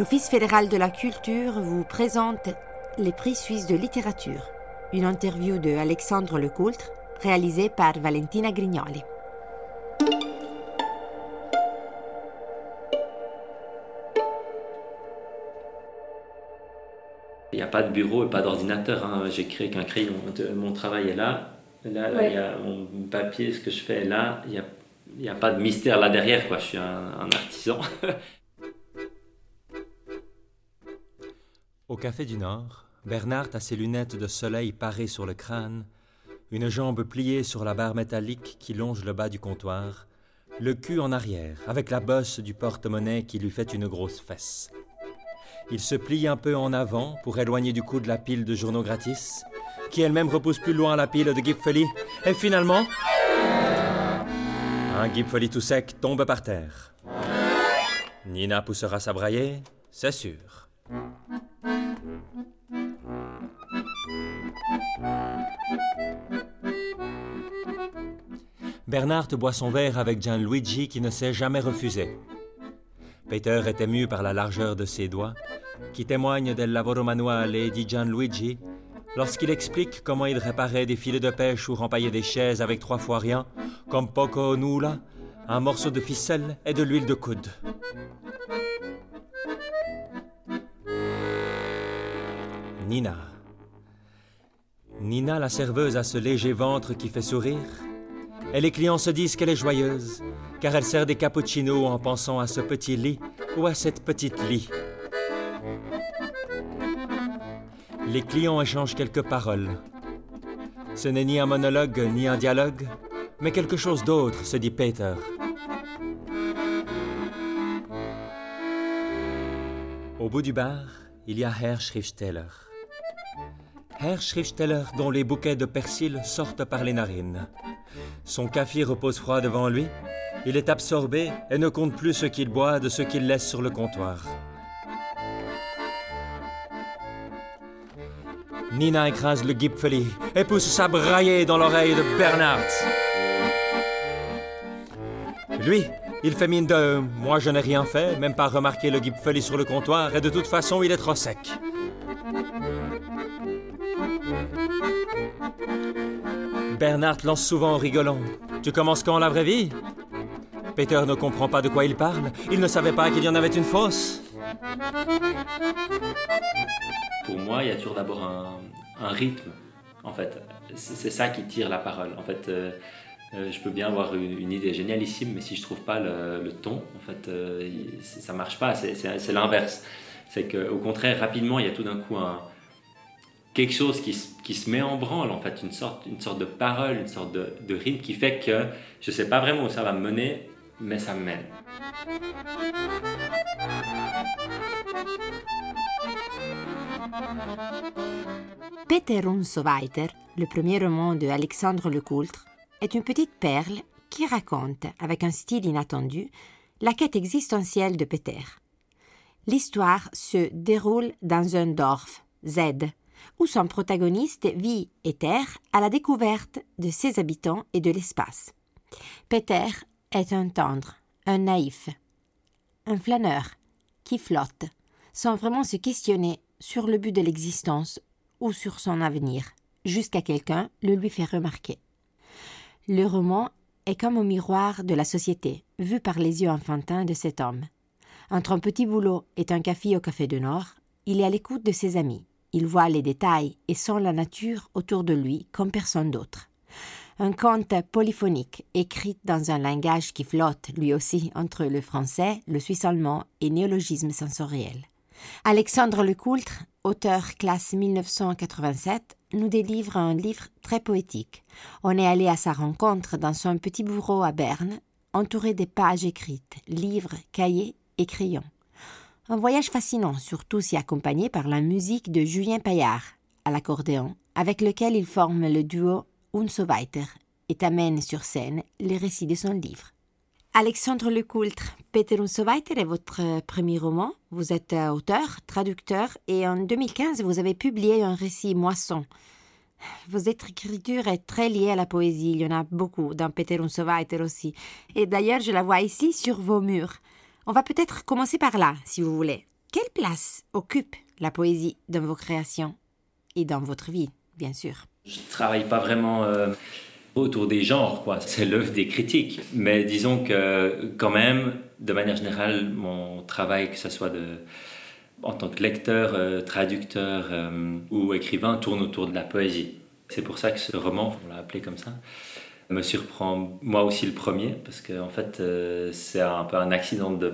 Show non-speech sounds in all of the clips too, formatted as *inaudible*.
l'Office fédéral de la culture vous présente les prix suisses de littérature. Une interview de Alexandre Lecoultre, réalisée par Valentina Grignoli. Il n'y a pas de bureau et pas d'ordinateur. Hein. J'écris avec un crayon. Mon travail est là. Là, il y a mon papier, ce que je fais est là. Il n'y a, a, pas de mystère là derrière. Quoi. Je suis un, un artisan. *laughs* Café du Nord, Bernard a ses lunettes de soleil parées sur le crâne, une jambe pliée sur la barre métallique qui longe le bas du comptoir, le cul en arrière, avec la bosse du porte-monnaie qui lui fait une grosse fesse. Il se plie un peu en avant pour éloigner du coude la pile de journaux gratis, qui elle-même repousse plus loin la pile de Gipfeli, et finalement, un Gipfeli tout sec tombe par terre. Nina poussera sa braillée, c'est sûr. Bernard boit son verre avec Gianluigi qui ne s'est jamais refusé. Peter est ému par la largeur de ses doigts, qui témoigne del lavoro manuale di Gianluigi lorsqu'il explique comment il réparait des filets de pêche ou rempaillait des chaises avec trois fois rien, comme poco nulla, un morceau de ficelle et de l'huile de coude. Nina. Nina, la serveuse, a ce léger ventre qui fait sourire. Et les clients se disent qu'elle est joyeuse, car elle sert des cappuccinos en pensant à ce petit lit ou à cette petite lit. Les clients échangent quelques paroles. Ce n'est ni un monologue ni un dialogue, mais quelque chose d'autre, se dit Peter. Au bout du bar, il y a Herr Schriftsteller. Herr Schriftsteller dont les bouquets de persil sortent par les narines. Son café repose froid devant lui. Il est absorbé et ne compte plus ce qu'il boit de ce qu'il laisse sur le comptoir. Nina écrase le Gipfeli et pousse sa braillée dans l'oreille de Bernard. Lui, il fait mine de Moi je n'ai rien fait, même pas remarqué le Gipfeli sur le comptoir, et de toute façon il est trop sec. Bernard lance souvent en rigolant. Tu commences quand la vraie vie? Peter ne comprend pas de quoi il parle. Il ne savait pas qu'il y en avait une fausse. Pour moi, il y a toujours d'abord un, rythme. En fait, c'est ça qui tire la parole. En fait, euh, euh, je peux bien avoir une, idée génialissime, mais si je trouve pas le, ton, en fait, euh, ça marche pas. C'est l'inverse. C'est qu'au contraire, rapidement, il y a tout d'un coup un, quelque chose qui, qui, se met en branle, en fait, une sorte, une sorte de parole, une sorte de, de rythme qui fait que je ne sais pas vraiment où ça va me mener, mais ça me mène. Peter Unsoweiter, le premier roman de Alexandre Lecoultre, est une petite perle qui raconte, avec un style inattendu, la quête existentielle de Peter. L'histoire se déroule dans un dorf, Z, où son protagoniste vit et terre à la découverte de ses habitants et de l'espace. Peter est un tendre, un naïf, un flâneur qui flotte, sans vraiment se questionner sur le but de l'existence ou sur son avenir, jusqu'à quelqu'un le lui fait remarquer. Le roman est comme au miroir de la société, vu par les yeux enfantins de cet homme. Entre un petit boulot et un café au Café du Nord, il est à l'écoute de ses amis. Il voit les détails et sent la nature autour de lui comme personne d'autre. Un conte polyphonique, écrit dans un langage qui flotte, lui aussi, entre le français, le suisse allemand et néologisme sensoriel. Alexandre Lecoultre, auteur classe 1987, nous délivre un livre très poétique. On est allé à sa rencontre dans son petit bureau à Berne, entouré des pages écrites, livres, cahiers et crayons. Un voyage fascinant, surtout si accompagné par la musique de Julien Paillard à l'accordéon, avec lequel il forme le duo Unso weiter et amène sur scène les récits de son livre. Alexandre Lecoultre, Peter Unso weiter est votre premier roman. Vous êtes auteur, traducteur et en 2015 vous avez publié un récit Moisson. Votre écriture est très liée à la poésie, il y en a beaucoup dans Peter Unso weiter aussi. Et d'ailleurs je la vois ici sur vos murs. On va peut-être commencer par là, si vous voulez. Quelle place occupe la poésie dans vos créations et dans votre vie, bien sûr? Je ne travaille pas vraiment euh, autour des genres, quoi. C'est l'œuvre des critiques. Mais disons que, quand même, de manière générale, mon travail, que ce soit en tant que lecteur, euh, traducteur euh, ou écrivain, tourne autour de la poésie. C'est pour ça que ce roman, on l'a appelé comme ça, me surprend moi aussi le premier, parce que en fait, c'est un peu un accident de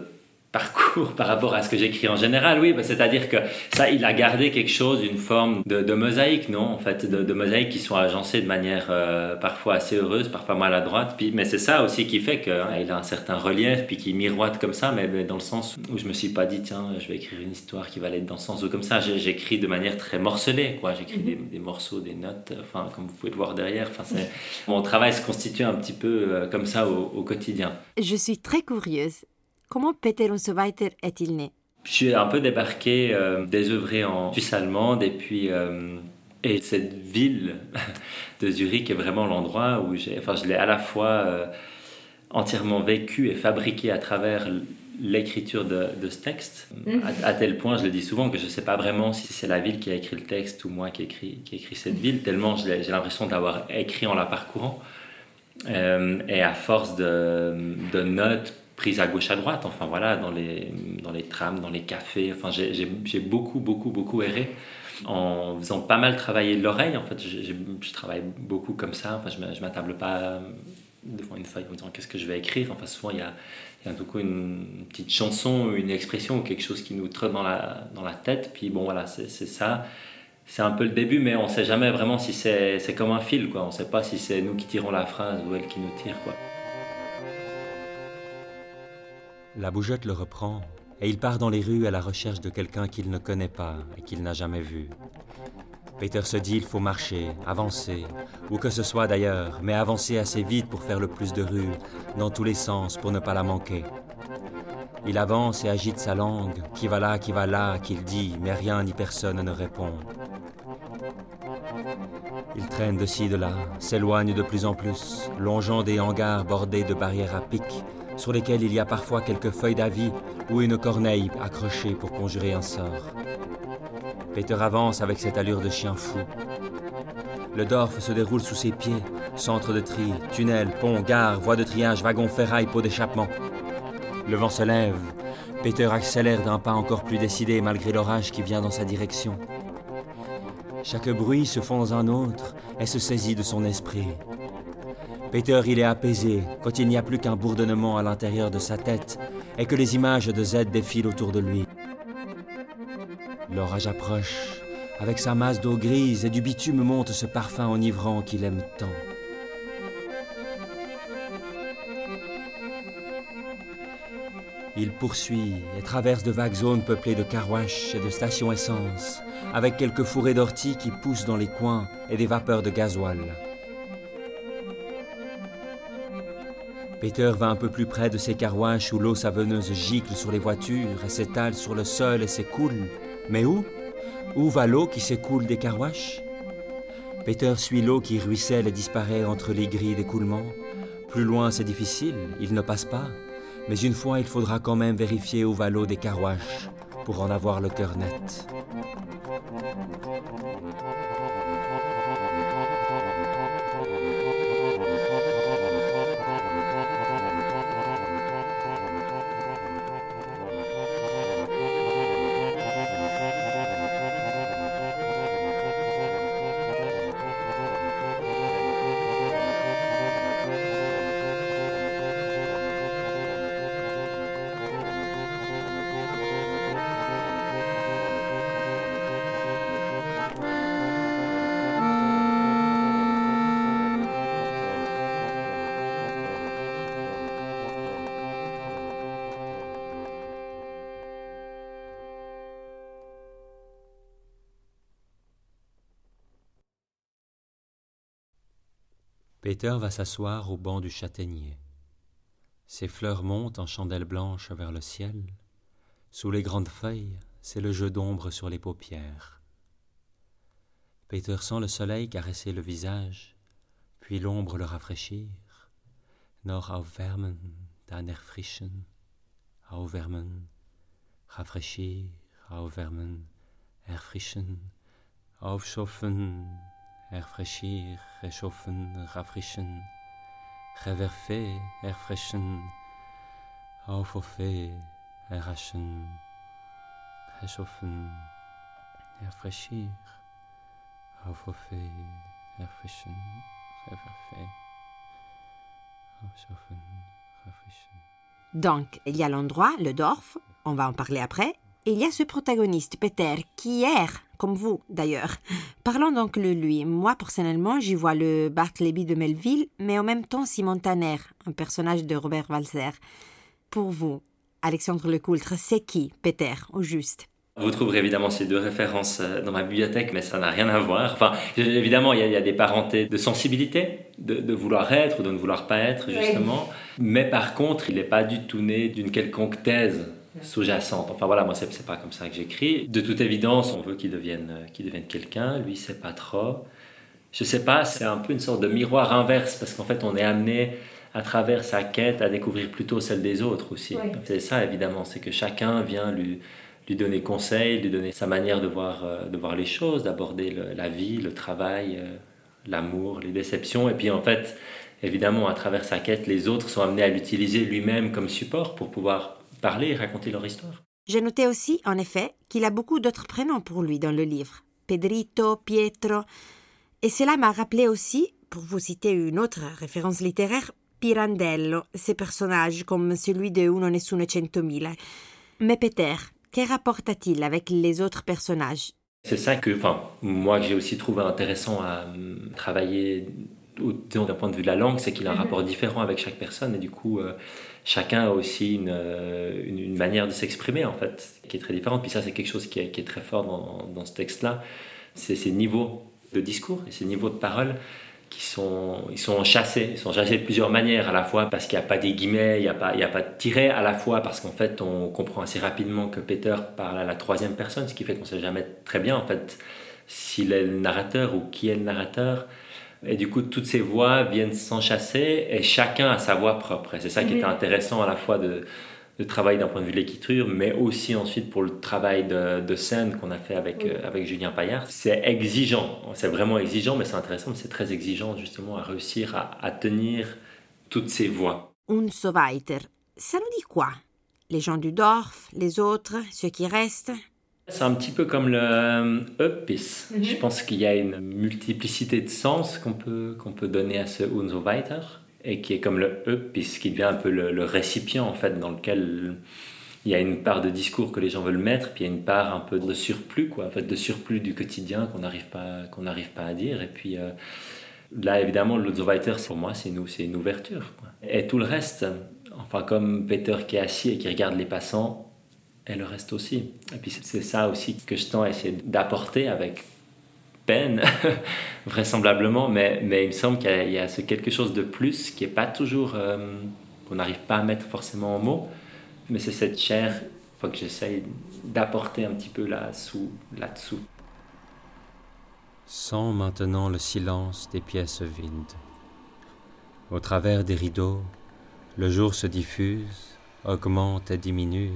parcours par rapport à ce que j'écris en général, oui, bah, c'est-à-dire que ça, il a gardé quelque chose, une forme de, mosaïque, non, en fait, de, de mosaïques qui sont agencées de manière euh, parfois assez heureuse, parfois maladroite, puis, mais c'est ça aussi qui fait qu'il hein, a un certain relief, puis qui miroite comme ça, mais, dans le sens où je me suis pas dit, tiens, je vais écrire une histoire qui va aller dans ce sens ou comme ça, j'écris de manière très morcelée, quoi, j'écris mhm. des, morceaux, des notes, enfin, comme vous pouvez le voir derrière, enfin, mon travail se constitue un petit peu euh, comme ça au, au quotidien. Je suis très curieuse Comment Peter Unseweiter est-il né? Je suis un peu débarqué, euh, désœuvré en Suisse allemande, et puis euh, et cette ville *laughs* de Zurich est vraiment l'endroit où j'ai, enfin, je l'ai à la fois euh, entièrement vécu et fabriqué à travers l'écriture de, ce texte, mhm. à, tel point, je le dis souvent, que je ne sais pas vraiment si c'est la ville qui a écrit le texte ou moi qui ai écrit, qui écrit cette ville, tellement j'ai l'impression d'avoir écrit en la parcourant. et à force de, de notes prise à gauche à droite, enfin voilà, dans les, dans les trams, dans les cafés. Enfin, j'ai beaucoup, beaucoup, beaucoup erré en faisant pas mal travailler l'oreille. En fait, je travaille beaucoup comme ça. Enfin, je m'attable pas devant une feuille en me disant qu'est-ce que je vais écrire? Enfin, souvent, il y a, y a coup une petite chanson, une expression ou quelque chose qui nous trotte dans la, dans la tête. Puis bon, voilà, c'est ça. C'est un peu le début, mais on ne sait jamais vraiment si c'est comme un fil. Quoi. On ne sait pas si c'est nous qui tirons la phrase ou elle qui nous tire. Quoi. La bougeotte le reprend et il part dans les rues à la recherche de quelqu'un qu'il ne connaît pas et qu'il n'a jamais vu. Peter se dit il faut marcher, avancer, ou que ce soit d'ailleurs, mais avancer assez vite pour faire le plus de rues, dans tous les sens, pour ne pas la manquer. Il avance et agite sa langue, qui va là, qui va là, qu'il dit, mais rien ni personne ne répond. Il traîne de ci, de là, s'éloigne de plus en plus, longeant des hangars bordés de barrières à pic, sur lesquels il y a parfois quelques feuilles d'avis ou une corneille accrochée pour conjurer un sort. Peter avance avec cette allure de chien fou. Le Dorf se déroule sous ses pieds, centre de tri, tunnel, pont, gare, voie de triage, wagon, ferraille, pot d'échappement. Le vent se lève. Peter accélère d'un pas encore plus décidé malgré l'orage qui vient dans sa direction. Chaque bruit se fond dans un autre et se saisit de son esprit. Peter, il est apaisé quand il n'y a plus qu'un bourdonnement à l'intérieur de sa tête et que les images de Z défilent autour de lui. L'orage approche. Avec sa masse d'eau grise et du bitume monte ce parfum enivrant qu'il aime tant. Il poursuit et traverse de vagues zones peuplées de carwash et de stations essence, avec quelques fourrés d'orties qui poussent dans les coins et des vapeurs de gasoil. Peter va un peu plus près de ces carwaches où l'eau savonneuse gicle sur les voitures et s'étale sur le sol et s'écoule. Mais où? Où va l'eau qui s'écoule des carwaches Peter suit l'eau qui ruisselle et disparaît entre les grilles d'écoulement. Plus loin, c'est difficile, il ne passe pas. Mais une fois, il faudra quand même vérifier où va l'eau des carwaches pour en avoir le cœur net. Peter va s'asseoir au banc du châtaignier. Ses fleurs montent en chandelles blanches vers le ciel. Sous les grandes feuilles, c'est le jeu d'ombre sur les paupières. Peter sent le soleil caresser le visage, puis l'ombre le rafraîchir. Aufwärmen, dann erfrischen, aufwärmen, rafraîchir, aufwärmen, erfrischen, aufschaffen, erfrischir, réchauffer, rafraîchir, reverfer, erfrischen, aufhofer, erraschen, réchauffer, erfrischir, aufhofer, erfrischen, reverfer, aufschaffen, rafraîchir. Donc, il y a l'endroit, le Dorf, on va en parler après, il y a ce protagoniste, Peter, qui erre, comme vous d'ailleurs. Parlons donc de lui. Moi, personnellement, j'y vois le Bartleby de Melville, mais en même temps Simon Tanner, un personnage de Robert Walser. Pour vous, Alexandre Lecoultre, c'est qui, Peter, au juste? Vous trouverez évidemment ces deux références euh, dans ma bibliothèque, mais ça n'a rien à voir. Enfin, évidemment, il y, a, des parentés de sensibilité, de, vouloir être ou de ne vouloir pas être, justement. Mais par contre, il n'est pas du tout né d'une quelconque thèse sous-jacente. Enfin voilà, moi, c'est pas comme ça que j'écris. De toute évidence, on veut qu'il devienne, euh, qu'il devienne quelqu'un. Lui, c'est pas trop. Je sais pas, c'est un peu une sorte de miroir inverse, parce qu'en fait, on est amené à travers sa quête à découvrir plutôt celle des autres aussi. C'est ça, évidemment, c'est que chacun vient lui lui donner conseil, lui donner sa manière de voir, euh, de voir les choses, d'aborder la vie, le travail, euh, l'amour, les déceptions. Et puis en fait, évidemment, à travers sa quête, les autres sont amenés à l'utiliser lui-même comme support pour pouvoir parler et raconter leur histoire. J'ai noté aussi, en effet, qu'il a beaucoup d'autres prénoms pour lui dans le livre. Pedrito, Pietro. Et cela m'a rappelé aussi, pour vous citer une autre référence littéraire, Pirandello, ses personnages comme celui de Uno Nessuno Centomila. Mais Peter, que rapporte-t-il avec les autres personnages? C'est ça que, enfin, moi j'ai aussi trouvé intéressant à euh, travailler d'un point de vue de la langue, c'est qu'il a un mhm. rapport différent avec chaque personne et du coup euh, chacun a aussi euh, une, une, manière de s'exprimer en fait qui est très différente. Puis ça c'est quelque chose qui est, qui est, très fort dans, dans ce texte-là, c'est ces niveaux de discours et ces niveaux de parole qui sont, ils sont chassés. Ils sont chassés de plusieurs manières, à la fois parce qu'il n'y a pas des guillemets, il n'y a, pas, il a pas de tiret, à la fois parce qu'en fait, on comprend assez rapidement que Peter parle à la troisième personne, ce qui fait qu'on ne sait jamais très bien, en fait, s'il est le narrateur ou qui est le narrateur. Et du coup, toutes ces voix viennent s'enchasser et chacun a sa voix propre. Et c'est ça qui est intéressant à la fois de, de travail d'un point de vue de l'écriture, mais aussi ensuite pour le travail de, scène qu'on a fait avec, euh, avec Julien Paillard. C'est exigeant, c'est vraiment exigeant, mais c'est intéressant, mais c'est très exigeant justement à réussir à, tenir toutes ces voix. Un so weiter, ça nous dit quoi? Les gens du Dorf, les autres, ceux qui restent c'est un petit peu comme le Uppis. Mhm. Je pense qu'il y a une multiplicité de sens qu'on peut, qu'on peut donner à ce Und so weiter et qui est comme le E, puisqu'il devient un peu le, récipient en fait dans lequel il y a une part de discours que les gens veulent mettre, puis il y a une part un peu de surplus, quoi, en fait, de surplus du quotidien qu'on n'arrive pas, qu'on n'arrive pas à dire. Et puis euh, là, évidemment, l'Otzowriter, pour moi, c'est une, une ouverture. Et tout le reste, enfin, comme Peter qui est assis et qui regarde les passants, et le reste aussi. Et puis c'est ça aussi que je tends à essayer d'apporter avec peine, *laughs* vraisemblablement, mais, mais il me semble qu'il y, a ce quelque chose de plus qui n'est pas toujours, euh, qu'on n'arrive pas à mettre forcément en mots, mais c'est cette chair faut que j'essaye d'apporter un petit peu là-dessous. Là-dessous. Sens maintenant le silence des pièces vides. Au travers des rideaux, le jour se diffuse, augmente et diminue,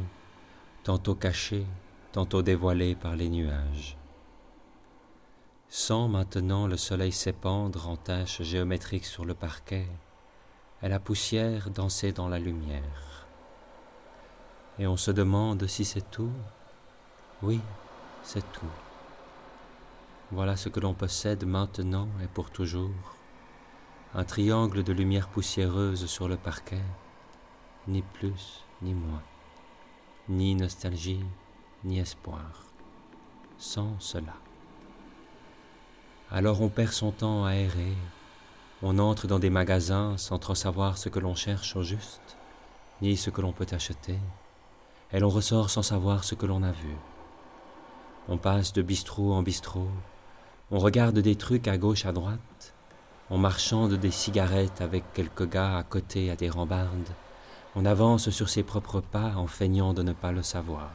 tantôt caché, tantôt dévoilé par les nuages. Sans maintenant le soleil s'épandre en taches géométriques sur le parquet, et la poussière danser dans la lumière. Et on se demande si c'est tout. Oui, c'est tout. Voilà ce que l'on possède maintenant et pour toujours. Un triangle de lumière poussiéreuse sur le parquet, ni plus ni moins, ni nostalgie, ni espoir, sans cela. Alors on perd son temps à errer, on entre dans des magasins sans trop savoir ce que l'on cherche au juste, ni ce que l'on peut acheter, et l'on ressort sans savoir ce que l'on a vu. On passe de bistrot en bistrot, on regarde des trucs à gauche à droite, on marchande des cigarettes avec quelques gars à côté à des rambardes, on avance sur ses propres pas en feignant de ne pas le savoir.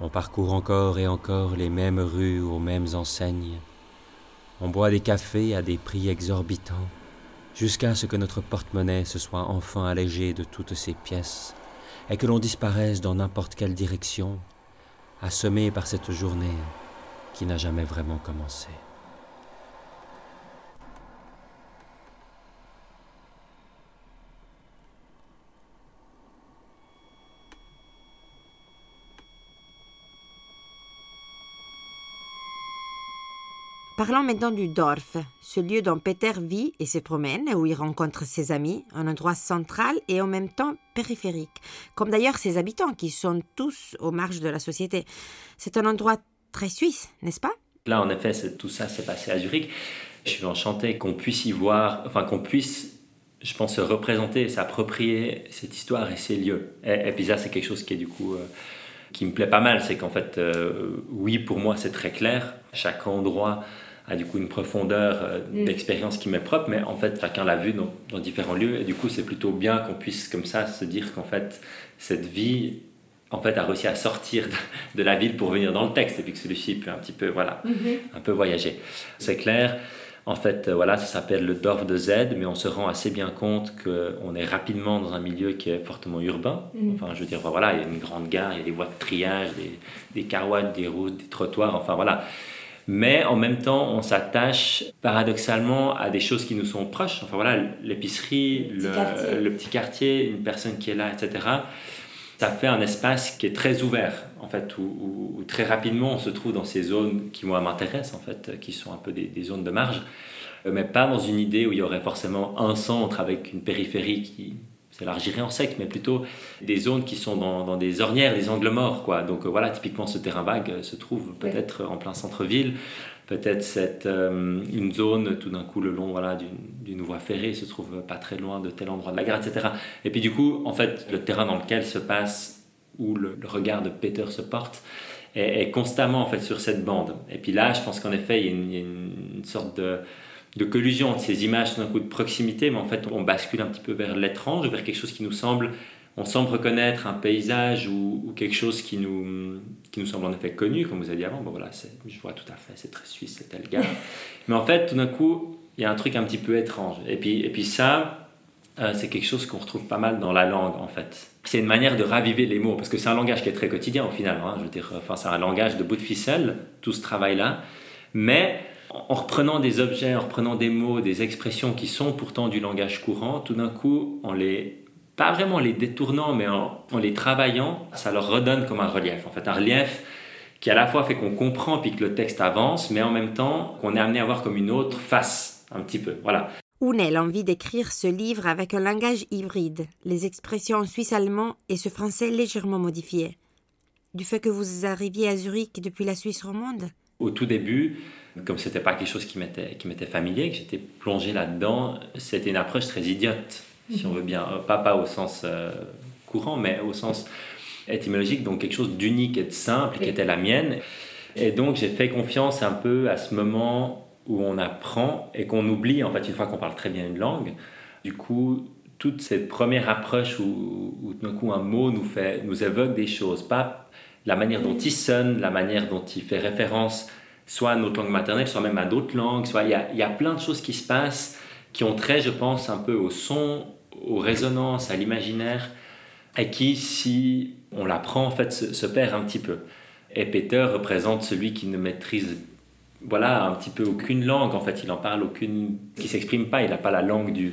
On parcourt encore et encore les mêmes rues aux mêmes enseignes. On boit des cafés à des prix exorbitants, jusqu'à ce que notre porte-monnaie se soit enfin allégé de toutes ces pièces, et que l'on disparaisse dans n'importe quelle direction, assommé par cette journée qui n'a jamais vraiment commencé. Parlons maintenant du Dorf, ce lieu dont Peter vit et se promène, où il rencontre ses amis, un endroit central et en même temps périphérique, comme d'ailleurs ses habitants qui sont tous aux marges de la société. C'est un endroit très suisse, n'est-ce pas? Là, en effet, tout ça s'est passé à Zurich. Je suis enchanté qu'on puisse y voir, enfin qu'on puisse, je pense, se représenter, s'approprier cette histoire et ces lieux. Et, puis ça, c'est quelque chose qui du coup... Euh, qui me plaît pas mal, c'est qu'en fait, euh, oui, pour moi, c'est très clair. Chaque endroit a du coup une profondeur euh, mm. d'expérience qui m'est propre, mais en fait chacun l'a vu dans, dans, différents lieux, et du coup c'est plutôt bien qu'on puisse comme ça se dire qu'en fait cette vie en fait a réussi à sortir de, la ville pour venir dans le texte, et puis que celui-ci peut un petit peu voilà mm-hmm. un peu voyager. C'est clair. En fait, euh, voilà, ça s'appelle le Dorf de Z, mais on se rend assez bien compte qu'on est rapidement dans un milieu qui est fortement urbain. Mm. Enfin, je veux dire, voilà, il y a une grande gare, il y a des voies de triage, des, des carwads, des routes, des trottoirs, enfin voilà mais en même temps, on s'attache paradoxalement à des choses qui nous sont proches. Enfin voilà, l'épicerie, le, petit quartier, une personne qui est là, etc. Ça fait un espace qui est très ouvert, en fait, où, très rapidement on se trouve dans ces zones qui moi m'intéressent, en fait, qui sont un peu des, des zones de marge, euh, mais pas dans une idée où il y aurait forcément un centre avec une périphérie qui, s'élargirait en sec, mais plutôt des zones qui sont dans, des ornières, des angles morts. Quoi. Donc euh, voilà, typiquement ce terrain vague euh, se trouve peut-être en plein centre-ville, peut-être cette, euh, une zone tout d'un coup le long voilà, d'une voie ferrée se trouve pas très loin de tel endroit de la gare, etc. Et puis du coup, en fait, le terrain dans lequel se passe, où le, regard de Peter se porte, est, constamment en fait sur cette bande. Et puis là, je pense qu'en effet, il y a une sorte de de collusion entre ces images d'un coup de proximité, mais en fait on bascule un petit peu vers l'étrange, vers quelque chose qui nous semble, on semble reconnaître un paysage ou, quelque chose qui nous, qui nous semble en effet connu, comme vous avez dit avant. Bon voilà, je vois tout à fait, c'est très suisse, c'est tel gars. *laughs* mais en fait, tout d'un coup, il y a un truc un petit peu étrange. Et puis, et puis ça, euh, c'est quelque chose qu'on retrouve pas mal dans la langue en fait. C'est une manière de raviver les mots, parce que c'est un langage qui est très quotidien au final. Hein, je veux dire, enfin, c'est un langage de bout de ficelle, tout ce travail-là. Mais en reprenant des objets, en reprenant des mots, des expressions qui sont pourtant du langage courant, tout d'un coup, en les, pas vraiment les détournant, mais en, les travaillant, ça leur redonne comme un relief. En fait, un relief qui à la fois fait qu'on comprend puis que le texte avance, mais en même temps qu'on est amené à voir comme une autre face, un petit peu. Voilà. a l'envie d'écrire ce livre avec un langage hybride, les expressions suisse-allemand et ce français légèrement modifié. Du fait que vous arriviez à Zurich depuis la Suisse romande? Au tout début, comme c'était pas quelque chose qui m'était qui m'était familier, que j'étais plongé là-dedans, c'était une approche très idiote, si on veut bien, euh, pas pas au sens euh, courant, mais au sens étymologique, donc quelque chose d'unique et de simple qui était la mienne. Et donc j'ai fait confiance un peu à ce moment où on apprend et qu'on oublie en fait une fois qu'on parle très bien une langue. Du coup, toute cette première approche où, où tout d'un coup un mot nous fait nous évoque des choses, pas la manière dont il sonne, la manière dont il fait référence soit à notre langue maternelle, soit même à d'autres langues. Soit il y, a, il y a plein de choses qui se passent qui ont trait, je pense, un peu au son, aux résonances, à l'imaginaire, et qui, si on l'apprend, en fait, se, perd un petit peu. Et Peter représente celui qui ne maîtrise voilà, un petit peu aucune langue, en fait, il en parle aucune, qui s'exprime pas, il n'a pas la langue du,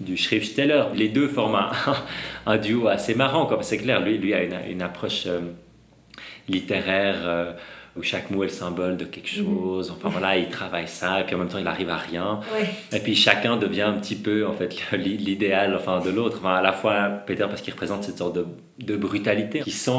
du Schriftsteller. Les deux forment un, *laughs* duo assez marrant, comme c'est clair, lui, lui a une, approche euh, littéraire. Euh, où chaque mot est le symbole de quelque mhm. chose. Enfin voilà, il travaille ça, et puis en même temps, il arrive à rien. Et puis chacun devient un petit peu, en fait, *laughs* l'idéal enfin, de l'autre. Enfin, à la fois, Peter, parce qu'il représente cette sorte de, de, brutalité, qui sent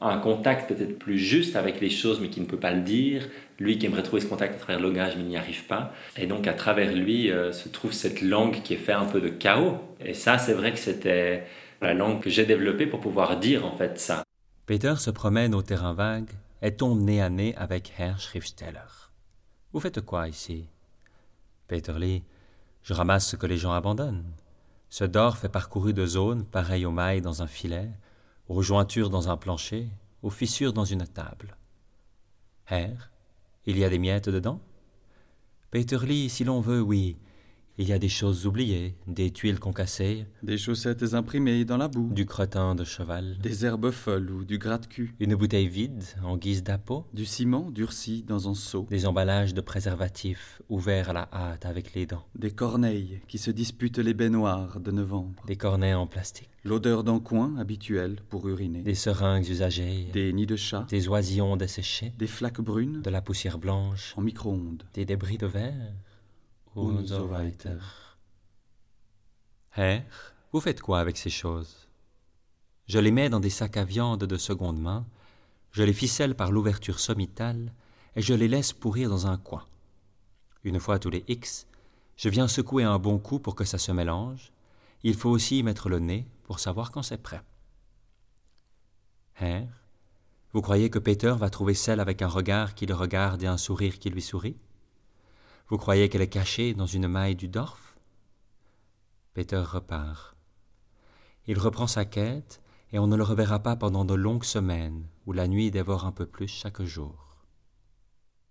un contact peut-être plus juste avec les choses, mais qui ne peut pas le dire. Lui qui aimerait trouver ce contact à travers le langage, mais il n'y arrive pas. Et donc, à travers lui, euh, se trouve cette langue qui est faite un peu de chaos. Et ça, c'est vrai que c'était la langue que j'ai développée pour pouvoir dire, en fait, ça. Peter se promène au terrain vague tombe nez à nez avec Herr Schriftsteller? Vous faites quoi ici? Peter Lee, je ramasse ce que les gens abandonnent. Ce dorf est parcouru de zones pareilles aux mailles dans un filet, aux jointures dans un plancher, aux fissures dans une table. Herr, il y a des miettes dedans? Peter Lee, si l'on veut, oui, Il y a des choses oubliées, des tuiles concassées, Des chaussettes imprimées dans la boue. du crottin de cheval, Des herbes folles ou du gratte-cul. une bouteille vide en guise d'appôt, Du ciment durci dans un seau. des emballages de préservatifs ouverts à la hâte avec les dents, Des corneilles qui se disputent les baignoires de novembre. des cornets en plastique, L'odeur d'un coin habituelle pour uriner. des seringues usagées, Des nids de chat. des oisillons desséchés, Des flaques brunes de la poussière blanche, en micro-ondes. des débris de verre. Unser weiter. Herr, vous faites quoi avec ces choses? Je les mets dans des sacs à viande de seconde main, je les ficelle par l'ouverture sommitale et je les laisse pourrir dans un coin. Une fois tous les X, je viens secouer un bon coup pour que ça se mélange. Il faut aussi y mettre le nez pour savoir quand c'est prêt. Herr, vous croyez que Peter va trouver celle avec un regard qui le regarde et un sourire qui lui sourit? Vous croyez qu'elle est cachée dans une maille du Dorf? Peter repart. Il reprend sa quête et on ne le reverra pas pendant de longues semaines où la nuit dévore un peu plus chaque jour.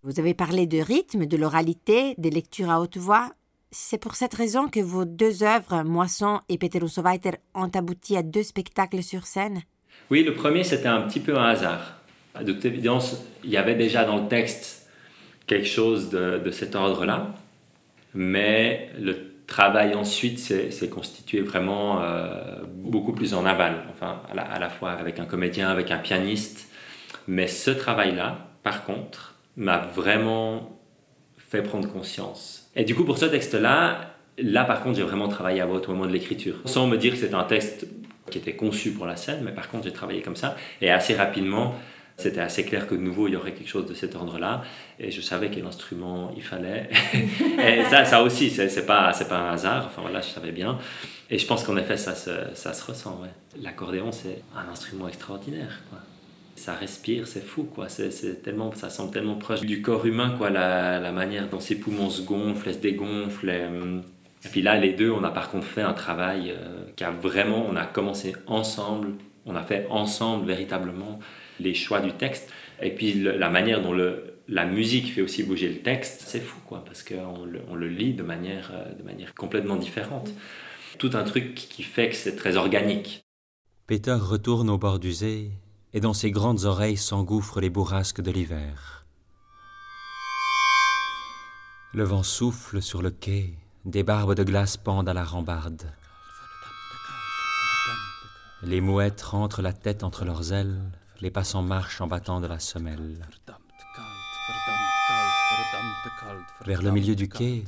Vous avez parlé de rythme, de l'oralité, des lectures à haute voix. C'est pour cette raison que vos deux œuvres, Moisson et Peter Weiter, ont abouti à deux spectacles sur scène. Oui, le premier, c'était un petit peu un hasard. De toute évidence, il y avait déjà dans le texte quelque chose de, de cet ordre-là, mais le travail ensuite s'est constitué vraiment euh, beaucoup plus en aval, enfin, à la, à la fois avec un comédien, avec un pianiste. Mais ce travail-là, par contre, m'a vraiment fait prendre conscience. Et du coup, pour ce texte-là, là, par contre, j'ai vraiment travaillé à votre moment de l'écriture, sans me dire que c'est un texte qui était conçu pour la scène, mais par contre, j'ai travaillé comme ça. Et assez rapidement, c'était assez clair que de nouveau, il y aurait quelque chose de cet ordre-là. Et je savais quel instrument il fallait. *laughs* et ça, ça aussi, c'est pas, pas un hasard. Enfin voilà, je savais bien. Et je pense qu'en effet, ça se, ça se ressent. Ouais. L'accordéon, c'est un instrument extraordinaire. Quoi. Ça respire, c'est fou. Quoi. C'est, tellement, ça semble tellement proche du corps humain, quoi, la, la manière dont ses poumons se gonflent, se dégonflent. Et, hum, et puis là, les deux, on a par contre fait un travail euh, qui a vraiment, on a commencé ensemble, on a fait ensemble véritablement les choix du texte. Et puis la manière dont le, la musique fait aussi bouger le texte, c'est fou, quoi, parce qu'on le, on le lit de manière, euh, de manière complètement différente. Tout un truc qui fait que c'est très organique. Peter retourne au bord du Zé, et dans ses grandes oreilles s'engouffrent les bourrasques de l'hiver. Le vent souffle sur le quai, des barbes de glace pendent à la rambarde. Les mouettes rentrent la tête entre leurs ailes, les passants marchent en battant de la semelle. Vers le milieu du quai,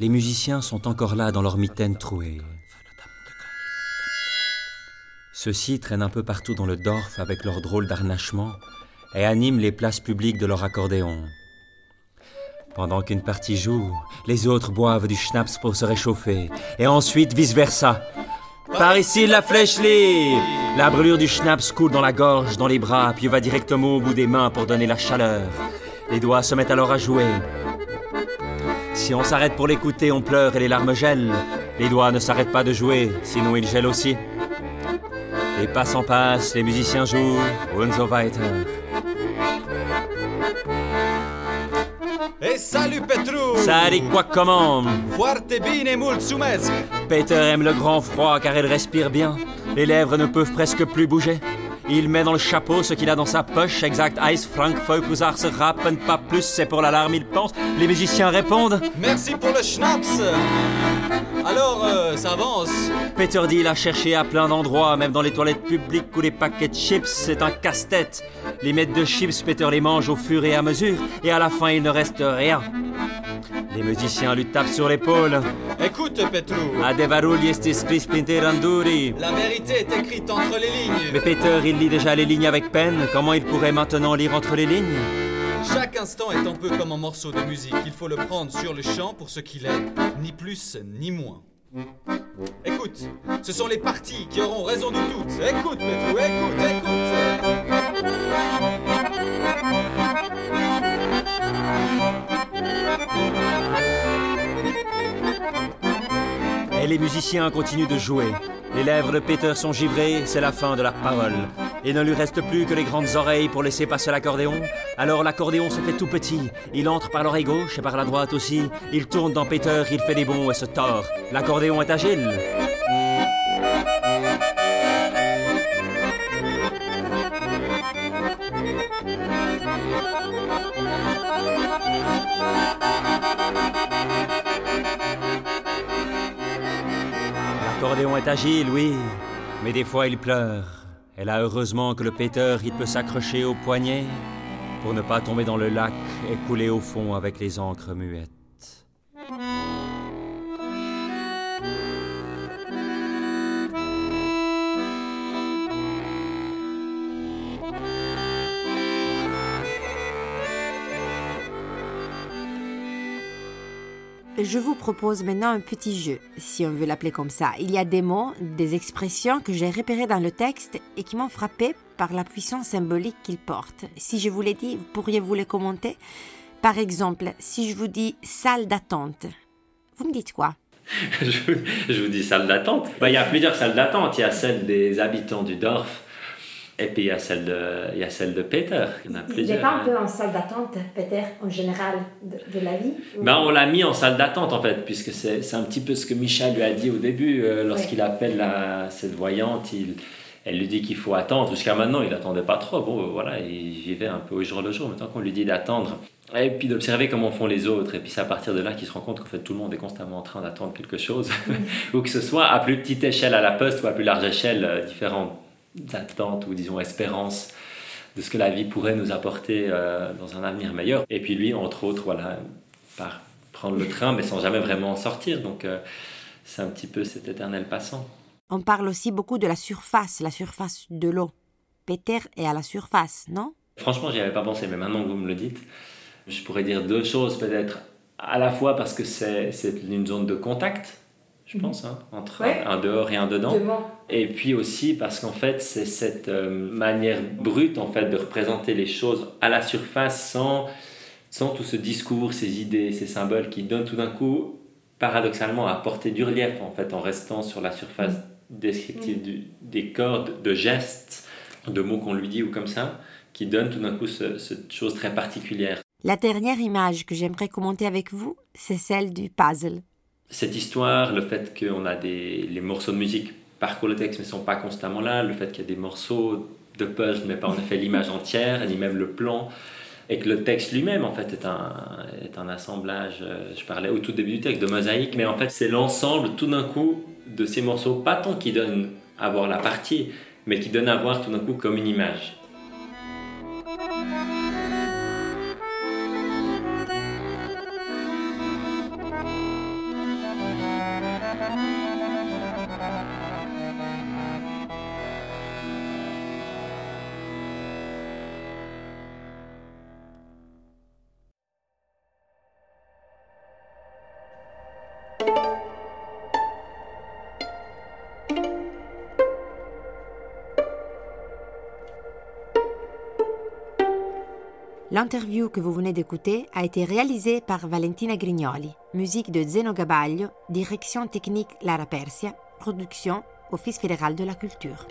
les musiciens sont encore là dans leurs mitaines trouées. Ceux-ci traînent un peu partout dans le Dorf avec leurs drôles d'harnachements et animent les places publiques de leur accordéon. Pendant qu'une partie joue, les autres boivent du schnapps pour se réchauffer, et ensuite vice-versa. Par ici la flèche libre La brûlure du schnapps coule dans la gorge, dans les bras, puis va directement au bout des mains pour donner la chaleur. Les doigts se mettent alors à jouer. Si on s'arrête pour l'écouter, on pleure et les larmes gèlent. Les doigts ne s'arrêtent pas de jouer, sinon ils gèlent aussi. Les passants passent, les musiciens jouent, weiter. Salut Petru! Ça dit quoi comment Foarte bine, mulțumesc! Peter aime le grand froid car il respire bien. Les lèvres ne peuvent presque plus bouger. Il met dans le chapeau ce qu'il a dans sa poche, exact Ice Frankfurt, vous se rappen pas plus, c'est pour l'alarme, il pense. Les musiciens répondent. Merci pour le schnapps! Alors, euh, ça avance. Peter dit il a cherché à plein d'endroits, même dans les toilettes publiques ou les paquets de chips, c'est un casse-tête. Les miettes de chips, Peter les mange au fur et à mesure, et à la fin il ne reste rien. Les musiciens lui tapent sur l'épaule. Écoute, pinteranduri. la vérité est écrite entre les lignes. Mais Peter, il lit déjà les lignes avec peine. Comment il pourrait maintenant lire entre les lignes? Chaque instant est un peu comme un morceau de musique. Il faut le prendre sur le champ pour ce qu'il est, ni plus ni moins. Écoute, ce sont les parties qui auront raison de toutes. Écoute, Petru, écoute, écoute. Et les musiciens continuent de jouer. Les lèvres de Peter sont givrées, c'est la fin de la parole. Il ne lui reste plus que les grandes oreilles pour laisser passer l'accordéon. Alors l'accordéon se fait tout petit. Il entre par l'oreille gauche et par la droite aussi. Il tourne dans Peter, il fait des bonds et se tord. L'accordéon est agile. L'accordéon est agile, oui, mais des fois il pleure. Elle a heureusement que le péteur, il peut s'accrocher au poignet pour ne pas tomber dans le lac et couler au fond avec les encres muettes. Je vous propose maintenant un petit jeu, si on veut l'appeler comme ça. Il y a des mots, des expressions que j'ai repérées dans le texte et qui m'ont frappé par la puissance symbolique qu'ils portent. Si je vous les dis, pourriez-vous les commenter Par exemple, si je vous dis salle d'attente, vous me dites quoi? *laughs* Je, vous dis salle d'attente. Bah, il y a plusieurs salles d'attente. Il y a celle des habitants du Dorf et puis il y a celle de, il y a celle de Peter. Il, n'est pas un peu en salle d'attente, Peter, en général, de, la vie ben, On l'a mis en salle d'attente, en fait, puisque c'est un petit peu ce que Michel lui a dit au début. Euh, lorsqu'il appelle la, cette voyante, il, elle lui dit qu'il faut attendre. Jusqu'à maintenant, il n'attendait pas trop. Bon, voilà, il vivait un peu au jour le jour. Maintenant qu'on lui dit d'attendre, et puis d'observer comment font les autres. Et puis c'est à partir de là qu'il se rend compte qu'en fait, tout le monde est constamment en train d'attendre quelque chose. *laughs* ou que ce soit à plus petite échelle à la poste ou à plus large échelle, euh, différentes attentes ou disons espérances de ce que la vie pourrait nous apporter euh, dans un avenir meilleur. Et puis lui, entre autres, voilà, par prendre le train, mais sans jamais vraiment en sortir. Donc euh, c'est un petit peu cet éternel passant. On parle aussi beaucoup de la surface, la surface de l'eau. Peter est à la surface, non? Franchement, j'y avais pas pensé, mais maintenant que vous me le dites, je pourrais dire deux choses peut-être. À la fois parce que c'est une zone de contact, je pense, hein, entre un dehors et un dedans. Et puis aussi parce qu'en fait, c'est cette euh, manière brute en fait de représenter les choses à la surface sans, sans tout ce discours, ces idées, ces symboles qui donnent tout d'un coup, paradoxalement, à porter du relief en fait, en restant sur la surface descriptive des cordes, de gestes, de mots qu'on lui dit ou comme ça, qui donnent tout d'un coup cette chose très particulière. La dernière image que j'aimerais commenter avec vous, c'est celle du puzzle cette histoire, le fait qu'on a des les morceaux de musique parcourent le texte mais sont pas constamment là, le fait qu'il y a des morceaux de puzzle mais pas en effet l'image entière, ni même le plan, et que le texte lui-même en fait est un, est un assemblage, euh, je parlais au tout début du texte, de mosaïque, mais en fait c'est l'ensemble tout d'un coup de ces morceaux, pas tant qui donnent à voir la partie, mais qui donnent à voir tout d'un coup comme une image. L'interview que vous venez d'écouter a été réalisée par Valentina Grignoli, musique de Zeno Gabaglio, direction technique Lara Persia, production Office fédéral de la culture.